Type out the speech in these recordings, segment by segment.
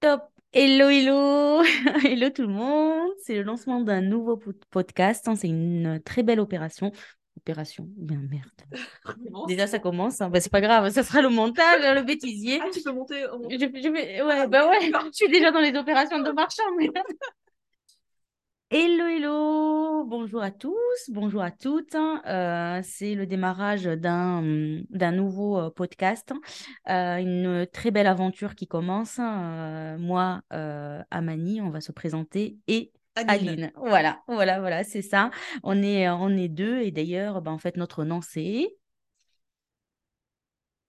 Top. Hello, hello. Hello tout le monde. C'est le lancement d'un nouveau pod- podcast. hein. C'est une très belle opération. Opération, bien merde. Déjà, ça commence. hein. Bah, c'est pas grave, ça sera le montage, hein, le bêtisier. Ah, tu peux monter au Je, je vais- Ouais, Ah, bah ouais, d'accord. je suis déjà dans les opérations de marchand. mais- Hello, hello. Bonjour à tous, bonjour à toutes. hein. Euh, c'est le démarrage d'un d'un nouveau euh, podcast. Euh, une très belle aventure qui commence. Euh, moi, Amani, on va se présenter et Aline. Aline. Voilà, voilà, voilà, c'est ça. On est, on est deux et d'ailleurs, ben, en fait, notre nom c'est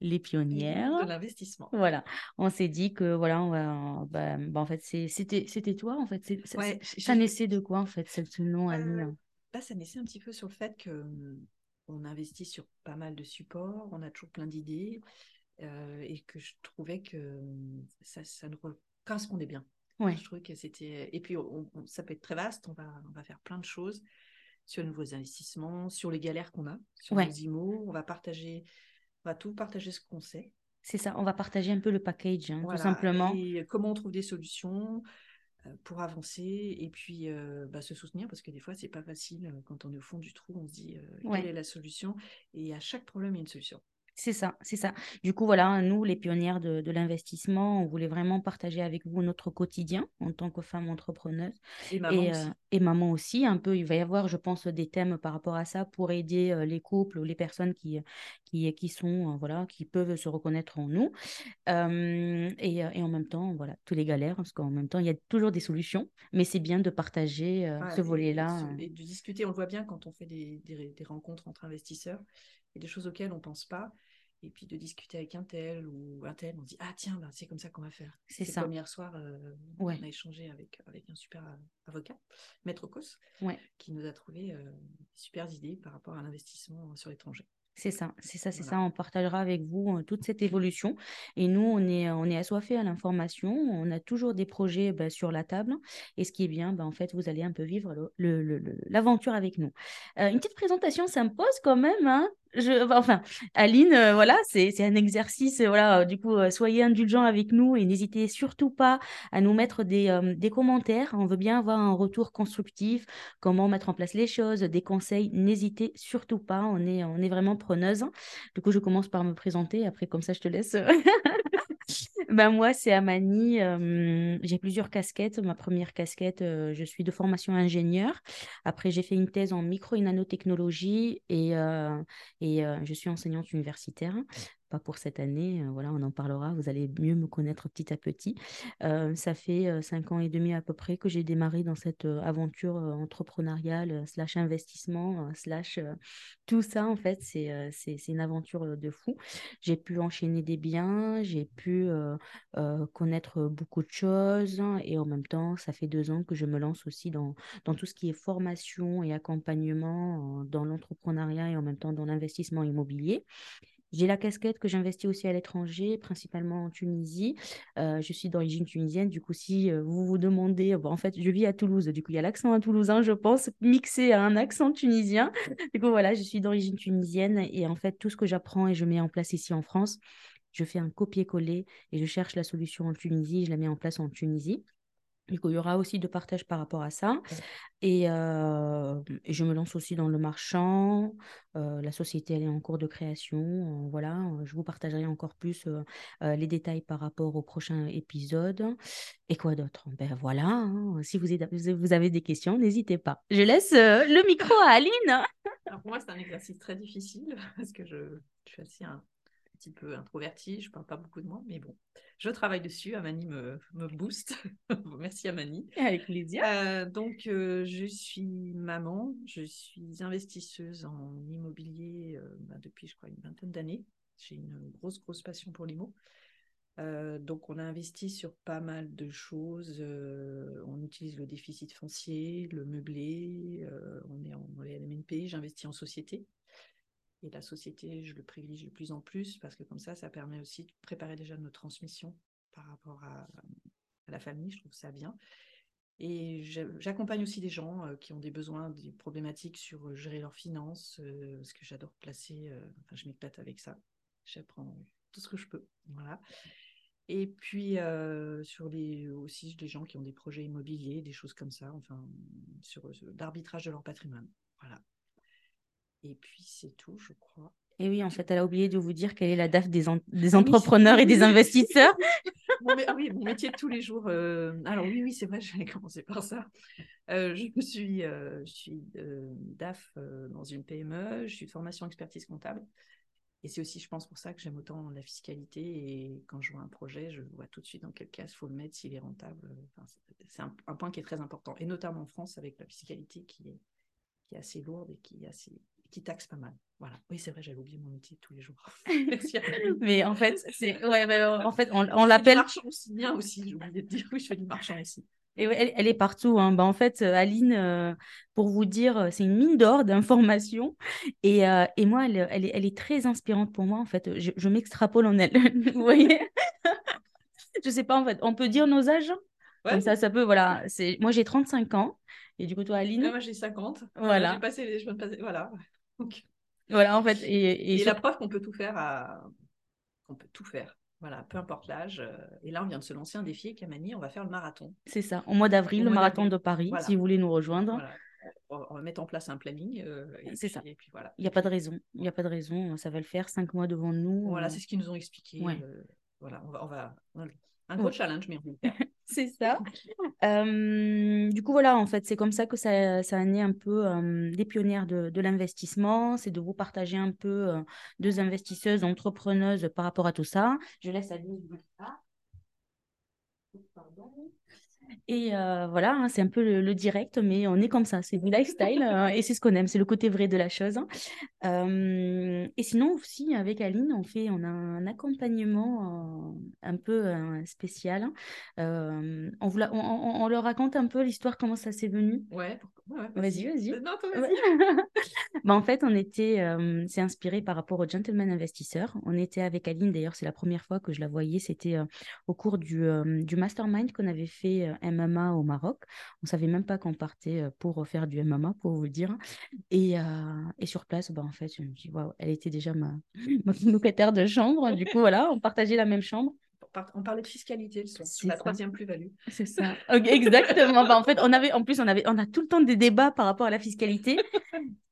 Les Pionnières. De l'investissement. Voilà, on s'est dit que voilà, on va, ben, ben, en fait, c'était c'était toi en fait. Ça- Ouais, ça- naissait de quoi en fait, ce nom Euh, Aline? Là, ça naissait un petit peu sur le fait que hum, on investit sur pas mal de supports, on a toujours plein d'idées euh, et que je trouvais que hum, ça, ça nous correspondait bien. Ouais. Je trouvais que c'était. Et puis, on- on- ça peut être très vaste, on va, on va faire plein de choses sur les nouveaux investissements, sur les galères qu'on a, sur Ouais. nos IMO, on va partager, on va tout partager ce qu'on sait. C'est ça, on va partager un peu le package, hein, Voilà. tout simplement. Et comment on trouve des solutions euh, pour avancer et puis euh, bah, se soutenir parce que des fois c'est pas facile euh, quand on est au fond du trou on se dit euh, Ouais. quelle est la solution? Et à chaque problème il y a une solution C'est ça, c'est ça. Du coup, voilà, nous, les pionnières de, de l'investissement, on voulait vraiment partager avec vous notre quotidien en tant que femme entrepreneuse et maman et, aussi euh, et maman aussi. Un peu, il va y avoir, je pense, des thèmes par rapport à ça pour aider euh, les couples ou les personnes qui, qui, qui sont, euh, voilà, qui peuvent se reconnaître en nous. Euh, et, euh, et en même temps, voilà, tous les galères, parce qu'en même temps, il y a toujours des solutions, mais c'est bien de partager euh, Ouais, ce et- et, volet-là. euh. et de discuter on le voit bien quand on fait des, des- des rencontres entre investisseurs a des choses auxquelles on pense pas et puis de discuter avec un tel ou un tel on dit ah tiens bah, c'est comme ça qu'on va faire C'est ça. comme hier soir euh, Ouais. on a échangé avec, avec un super euh, avocat maître Cos Ouais. qui nous a trouvé euh, des super idées par rapport à l'investissement sur l'étranger. C'est ça, c'est ça, c'est Voilà. ça. On partagera avec vous euh, toute cette évolution. Et nous, on est, on est assoiffés à l'information. On a toujours des projets bah, sur la table. Et ce qui est bien, bah, en fait, vous allez un peu vivre le- le- le- le- l'aventure avec nous. Euh, une petite présentation s'impose quand même. hein. Enfin, Aline, euh, voilà, c'est un exercice. Voilà, euh, du coup, euh, soyez indulgents avec nous et n'hésitez surtout pas à nous mettre des, des commentaires. On veut bien avoir un retour constructif comment mettre en place les choses, des conseils, n'hésitez surtout pas, on est, on est vraiment preneuse. Du coup, je commence par me présenter, après comme ça, je te laisse. Ben moi, c'est Amani. j'ai plusieurs casquettes. Ma première casquette, je suis de formation ingénieur. Après, j'ai fait une thèse en micro et nanotechnologie et, je suis enseignante universitaire. Pas pour cette année, voilà, on en parlera. Vous allez mieux me connaître petit à petit. Ça fait cinq ans et demi à peu près que j'ai démarré dans cette aventure entrepreneuriale, slash investissement, slash tout ça en fait. C'est c'est une aventure de fou. J'ai pu enchaîner des biens, j'ai pu connaître beaucoup de choses et en même temps, ça fait deux ans que je me lance aussi dans, dans tout ce qui est formation et accompagnement dans l'entrepreneuriat et en même temps dans l'investissement immobilier. J'ai la casquette que j'investis aussi à l'étranger, principalement en Tunisie. Euh, je suis d'origine tunisienne. Du coup, si euh, vous vous demandez, bon, en fait, je vis à Toulouse. Du coup, il y a l'accent à toulousain, je pense, mixé à un accent tunisien. Du coup, voilà, je suis d'origine tunisienne et en fait, tout ce que j'apprends et je mets en place ici en France, je fais un copier-coller et je cherche la solution en Tunisie, je la mets en place en Tunisie. Il y aura aussi de partage par rapport à ça. Et, euh, et je me lance aussi dans le marchand. Euh, la société, elle est en cours de création. Euh, voilà, je vous partagerai encore plus les détails par rapport au prochain épisode. Et quoi d'autre? Ben voilà, hein. Si vous avez, vous avez des questions, n'hésitez pas. Je laisse le micro à Aline. Alors pour moi, c'est un exercice très difficile parce que je, je suis assez un petit peu introvertie, je parle pas beaucoup de moi, mais bon, je travaille dessus. Amani me, me booste. Merci Amani. Avec plaisir. Euh, donc, euh, je suis maman, je suis investisseuse en immobilier euh, bah, depuis, je crois, une vingtaine d'années. J'ai une grosse, grosse passion pour l'IMO. Donc, on a investi sur pas mal de choses. On utilise le déficit foncier, le meublé. on est en LMNP. J'investis en société. Et la société, je le privilégie de plus en plus parce que comme ça, ça permet aussi de préparer déjà notre transmission par rapport à, la famille. Je trouve ça bien. Et j'accompagne aussi des gens euh, qui ont des besoins, des problématiques sur euh, gérer leurs finances, euh, parce que j'adore placer, enfin je m'éclate avec ça. J'apprends tout ce que je peux. Voilà. Et puis, sur les, aussi des gens qui ont des projets immobiliers, des choses comme ça, enfin, sur l'arbitrage de leur patrimoine. Voilà. Et puis, c'est tout, je crois. Et oui, en fait, elle a oublié de vous dire quelle est la DAF des, des ah entrepreneurs et des investisseurs. ah oui, mon métier de tous les jours. Euh, alors oui, oui, c'est vrai, j'allais commencer par ça. Euh, je suis, je suis DAF dans une PME, je suis de formation expertise comptable. Et c'est aussi, je pense, pour ça que j'aime autant la fiscalité. Et quand je vois un projet, je vois tout de suite dans quel cas il faut le mettre, s'il est rentable. c'est un, point qui est très important. Et notamment en France, avec la fiscalité qui est, qui est assez lourde et qui, est assez, qui taxe pas mal. Voilà. Oui, c'est vrai, j'avais oublié mon métier tous les jours. mais en fait, c'est, ouais, en fait, on, on l'appelle. marchand aussi bien aussi, j'ai oublié de dire. Oui, je fais du marchand aussi. Et elle, est partout. Hein. Bah, en fait, euh, Aline, euh, pour vous dire, euh, c'est une mine d'or d'informations. Et, et, moi, elle, elle, est, elle, est, très inspirante pour moi. En fait, je, m'extrapole en elle. vous voyez? Je sais pas, en fait, on peut dire nos âges? Comme ça, ça peut, voilà. C'est... Moi, j'ai 35 ans. Et du coup, toi, Aline? Moi, j'ai 50. Voilà. J'ai passé les... je passer... Voilà. Voilà, en fait. Et, et, la preuve qu'on peut tout faire à... qu'on peut tout faire. Voilà, peu importe l'âge. Euh, et là, on vient de se lancer un défi avec Amani, on va faire le marathon. C'est ça, au mois d'avril, le marathon de Paris, si vous voulez nous rejoindre. On va mettre en place un planning. Euh, c'est ça. Et puis voilà. Il n'y a pas de raison. Il n'y a pas de raison. Ça va le faire cinq mois devant nous. Voilà, euh. c'est ce qu'ils nous ont expliqué. voilà, on va, on va, un gros challenge, mais on va faire. C'est ça. du coup, voilà, en fait, c'est comme ça que ça, ça a né un peu des pionnières de, de l'investissement. C'est de vous partager un peu deux investisseuses, entrepreneuses par rapport à tout ça. Je laisse à Pardon. Et euh, voilà, hein, c'est un peu le, direct, mais on est comme ça, c'est du lifestyle euh, et c'est ce qu'on aime, c'est le côté vrai de la chose. Hein. Euh, et sinon aussi avec Aline, on fait, on a un accompagnement un peu spécial. Hein. on, vous on, leur raconte un peu l'histoire, comment ça s'est venu. Ouais. vas-y, vas-y. Vas-y. bah, en fait, on était, c'est inspiré par rapport au Gentleman Investisseur. On était avec Aline, d'ailleurs, c'est la première fois que je la voyais, c'était au cours du, du mastermind qu'on avait fait MMA au Maroc. On savait même pas qu'on partait euh, pour faire du MMA, pour vous le dire. Et, euh, et sur place, bah, en fait, je me elle était déjà ma, ma locataire de chambre. Du coup, voilà, on partageait la même chambre. On parlait de fiscalité le soir, la troisième plus-value. C'est ça, exactement. bah, en fait, on avait, en plus, on, avait, on a tout le temps des débats par rapport à la fiscalité.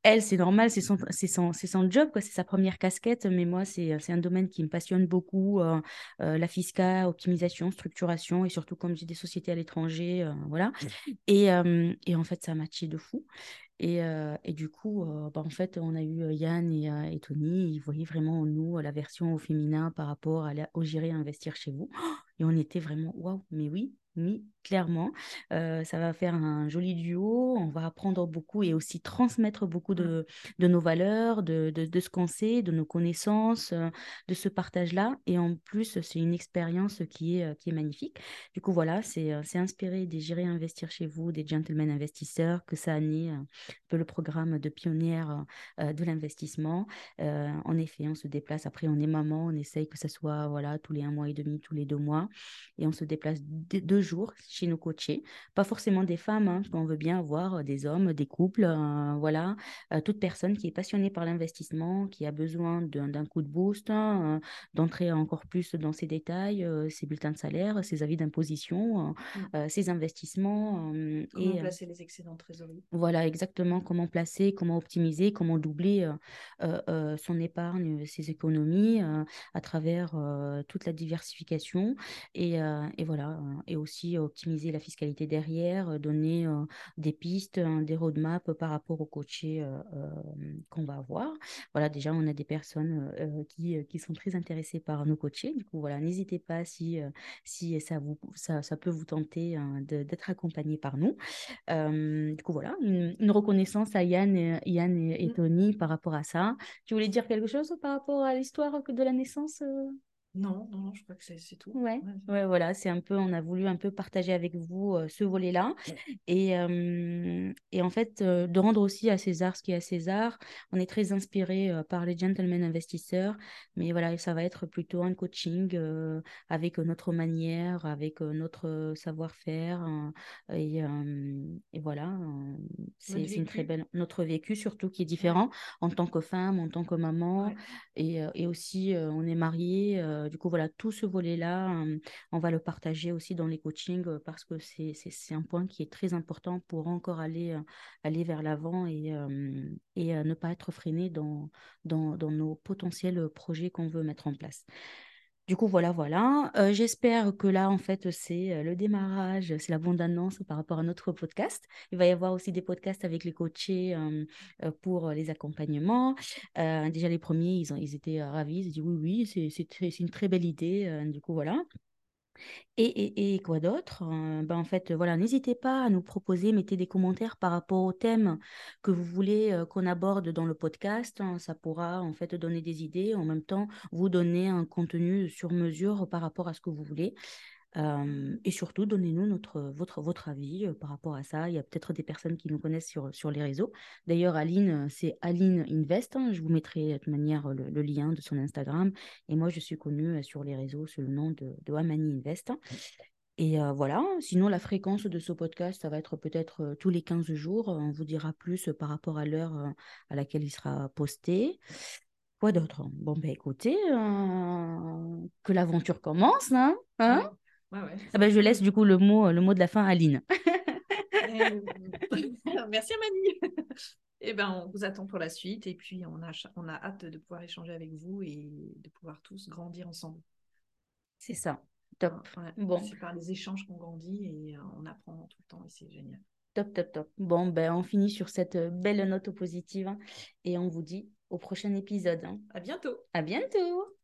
Elle, c'est normal, c'est son, son, son job, quoi. c'est sa première casquette, mais moi, c'est un domaine qui me passionne beaucoup. Euh, euh, la fiscale, optimisation, structuration, et surtout, comme j'ai des sociétés à l'étranger, euh, voilà. Et, et, en fait, ça m'a matché de fou. Et, et, du coup, bah, en fait, on a eu Yann et, Tony, ils voyaient vraiment en nous la version au féminin par rapport à au gérer investir chez vous. Et on était vraiment, waouh, mais oui, oui, clairement. ça va faire un joli duo. On va apprendre beaucoup et aussi transmettre beaucoup mmh. de, de nos valeurs, de, de, ce qu'on sait, de nos connaissances, de ce partage-là. Et en plus, c'est une expérience qui est, qui est magnifique. Du coup, voilà, c'est inspiré des Gérer Investir chez vous, des Gentlemen Investisseurs, que ça a né un peu le programme de pionnière de l'investissement. en effet, on se déplace. Après, on est maman, on essaye que ça soit voilà, tous les un mois et demi, tous les deux mois. Et on se déplace deux jours chez nos coachés. Pas forcément des femmes, hein, parce qu'on veut bien avoir euh, des hommes, des couples, euh, voilà. Euh, toute personne qui est passionnée par l'investissement, qui a besoin d'un coup de boost, hein, d'entrer encore plus dans ses détails, ses bulletins de salaire, ses avis d'imposition, mmh. ses investissements. comment placer les excédents de trésorerie? Voilà, exactement. Comment placer, comment optimiser, comment doubler son épargne, ses économies à travers toute la diversification. Et, et voilà, et aussi optimiser la fiscalité derrière, euh, donner euh, des pistes, hein, des roadmaps par rapport au coachés euh, qu'on va avoir. Voilà, déjà, on a des personnes qui, qui, sont très intéressées par nos coachés. Du coup, voilà, n'hésitez pas si, si ça, vous, ça, ça peut vous tenter hein, d'être accompagné par nous. du coup, voilà, une, reconnaissance à Yann, et, Yann et, mmh. Tony par rapport à ça. Tu voulais dire quelque chose par rapport à l'histoire de la naissance non, non, je crois que c'est tout. Ouais, ouais, voilà, c'est un peu, on a voulu un peu partager avec vous euh, ce volet-là. Et, et en fait, euh, de rendre aussi à César ce qui est à César. On est très inspiré par les gentlemen investisseurs, mais voilà, ça va être plutôt un coaching avec notre manière, avec notre savoir-faire. Hein, et, et, voilà, c'est une très belle. Notre vécu, surtout, qui est différent en tant que femme, en tant que maman. Et, et aussi, on est mariés du coup, voilà, tout ce volet-là, on va le partager aussi dans les coachings parce que c'est un point qui est très important pour encore aller, vers l'avant et, ne pas être freiné dans nos potentiels projets qu'on veut mettre en place. Du coup, voilà, voilà. Euh, j'espère que là, en fait, c'est euh, le démarrage, c'est la bande-annonce par rapport à notre podcast. Il va y avoir aussi des podcasts avec les coachés euh, pour les accompagnements. déjà, les premiers, ils, ont, ils étaient ravis. Ils ont dit oui, oui, c'est une très belle idée. du coup, voilà. Et, quoi d'autre euh, ben En fait, voilà, n'hésitez pas à nous proposer, mettez des commentaires par rapport au thème que vous voulez euh, qu'on aborde dans le podcast. Hein. Ça pourra en fait donner des idées, en même temps vous donner un contenu sur mesure par rapport à ce que vous voulez et surtout, donnez-nous votre, votre avis par rapport à ça. Il y a peut-être des personnes qui nous connaissent sur, sur les réseaux. D'ailleurs, Aline, c'est Aline Invest. Hein. Je vous mettrai de toute manière le, lien de son Instagram. Et moi, je suis connue sur les réseaux sous le nom de, de Amani Invest. Et voilà, sinon la fréquence de ce podcast, ça va être peut-être tous les 15 jours. On vous dira plus par rapport à l'heure à laquelle il sera posté. Quoi d'autre? Bon, ben écoutez, que l'aventure commence, hein, hein? Ah ben, je laisse du coup le mot, le mot de la fin à Aline. Euh, merci Amani. Et eh ben, on vous attend pour la suite et puis on a, on a hâte de pouvoir échanger avec vous et de pouvoir tous grandir ensemble. C'est ça. Top. bon. C'est par les échanges qu'on grandit et euh, on apprend tout le temps et c'est génial. Top, top, top. Bon, ben, on finit sur cette belle note positive hein, et on vous dit au prochain épisode. Hein. À bientôt. À bientôt.